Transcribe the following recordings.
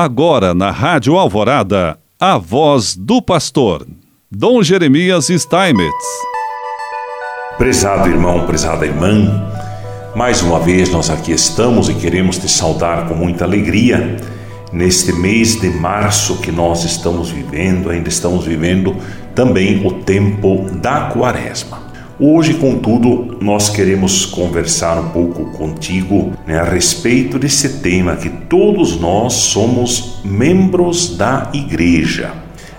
Agora na Rádio Alvorada, a voz do pastor, Dom Jeremias Steinmetz. Prezado irmão, prezada irmã, mais uma vez nós aqui estamos e queremos te saudar com muita alegria neste mês de março que nós estamos vivendo, ainda estamos vivendo também o tempo da quaresma. Hoje, contudo, nós queremos conversar um pouco contigo né, a respeito desse tema que todos nós somos membros da igreja.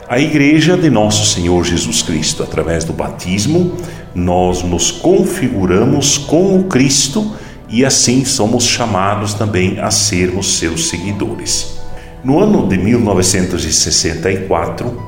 A igreja de nosso Senhor Jesus Cristo, através do batismo, nós nos configuramos com o Cristo e assim somos chamados também a sermos seus seguidores. No ano de 1964,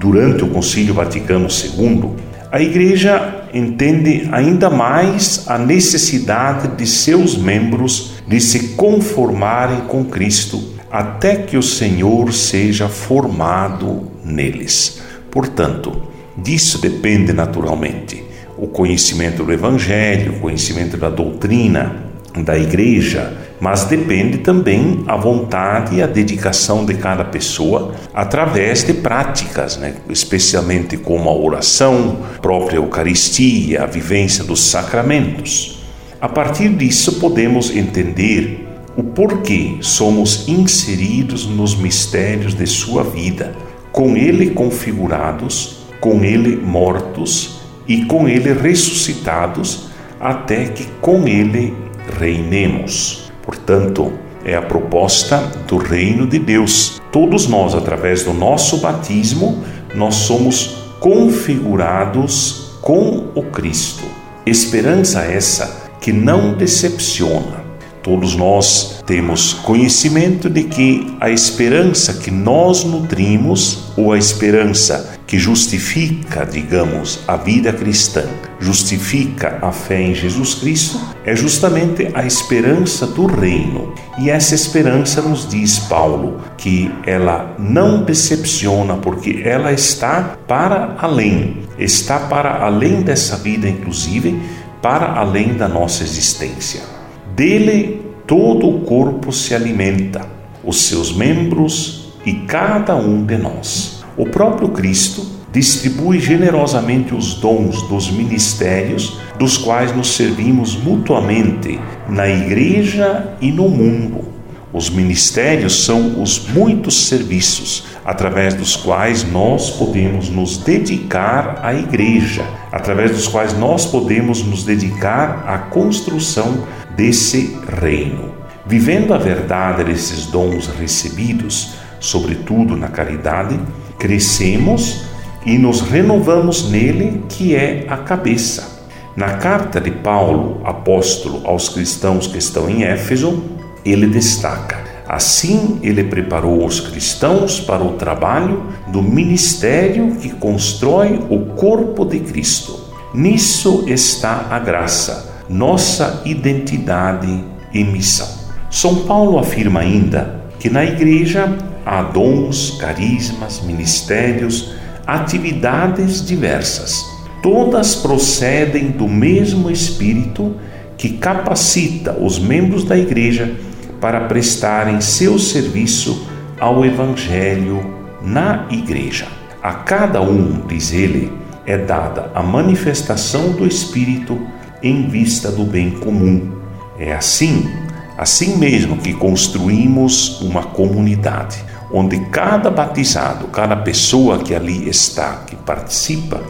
durante o Concílio Vaticano II, a Igreja entende ainda mais a necessidade de seus membros de se conformarem com Cristo até que o Senhor seja formado neles. Portanto, disso depende naturalmente o conhecimento do Evangelho, o conhecimento da doutrina da Igreja, mas depende também a vontade e a dedicação de cada pessoa através de práticas, né? especialmente como a oração, a própria Eucaristia, a vivência dos sacramentos. A partir disso, podemos entender o porquê somos inseridos nos mistérios de sua vida, com Ele configurados, com Ele mortos e com Ele ressuscitados, até que com Ele reinemos. Portanto, é a proposta do reino de Deus. Todos nós, através do nosso batismo, nós somos configurados com o Cristo. Esperança essa que não decepciona. Todos nós temos conhecimento de que a esperança que nós nutrimos, ou a esperança que justifica, digamos, a vida cristã, justifica a fé em Jesus Cristo, é justamente a esperança do reino. E essa esperança nos diz Paulo que ela não decepciona porque ela está para além, está para além dessa vida inclusive, para além da nossa existência. Dele todo o corpo se alimenta, os seus membros e cada um de nós. O próprio Cristo distribui generosamente os dons dos ministérios, dos quais nos servimos mutuamente na igreja e no mundo. Os ministérios são os muitos serviços através dos quais nós podemos nos dedicar à igreja, através dos quais nós podemos nos dedicar à construção desse reino. Vivendo a verdade desses dons recebidos, sobretudo na caridade, crescemos e nos renovamos nele, que é a cabeça. Na carta de Paulo, apóstolo aos cristãos que estão em Éfeso, ele destaca: Assim ele preparou os cristãos para o trabalho do ministério que constrói o corpo de Cristo. Nisso está a graça, nossa identidade e missão. São Paulo afirma ainda que na igreja há dons, carismas, ministérios, atividades diversas. Todas procedem do mesmo Espírito que capacita os membros da igreja para prestarem seu serviço ao Evangelho na igreja. A cada um, diz ele, é dada a manifestação do Espírito em vista do bem comum. É assim, assim mesmo que construímos uma comunidade onde cada batizado, cada pessoa que ali está, que participa,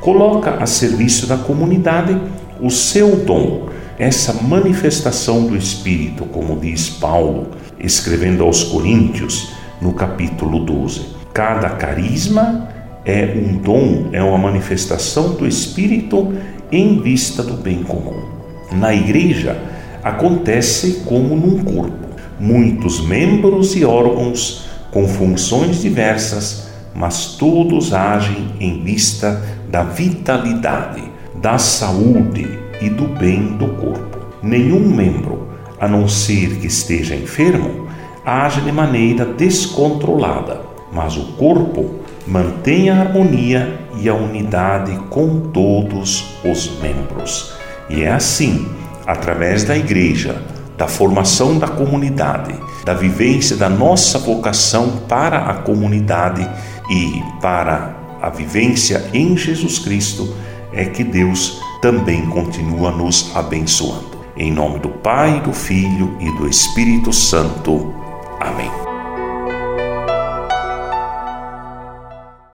coloca a serviço da comunidade o seu dom, essa manifestação do Espírito, como diz Paulo, escrevendo aos Coríntios, no capítulo 12. Cada carisma é um dom, é uma manifestação do Espírito em vista do bem comum. Na igreja, acontece como num corpo, muitos membros e órgãos com funções diversas, mas todos agem em vista da vitalidade, da saúde e do bem do corpo. Nenhum membro, a não ser que esteja enfermo, age de maneira descontrolada, mas o corpo mantém a harmonia e a unidade com todos os membros. E é assim, através da Igreja, da formação da comunidade, da vivência da nossa vocação para a comunidade e para a vivência em Jesus Cristo, é que Deus também continua nos abençoando. Em nome do Pai, do Filho e do Espírito Santo.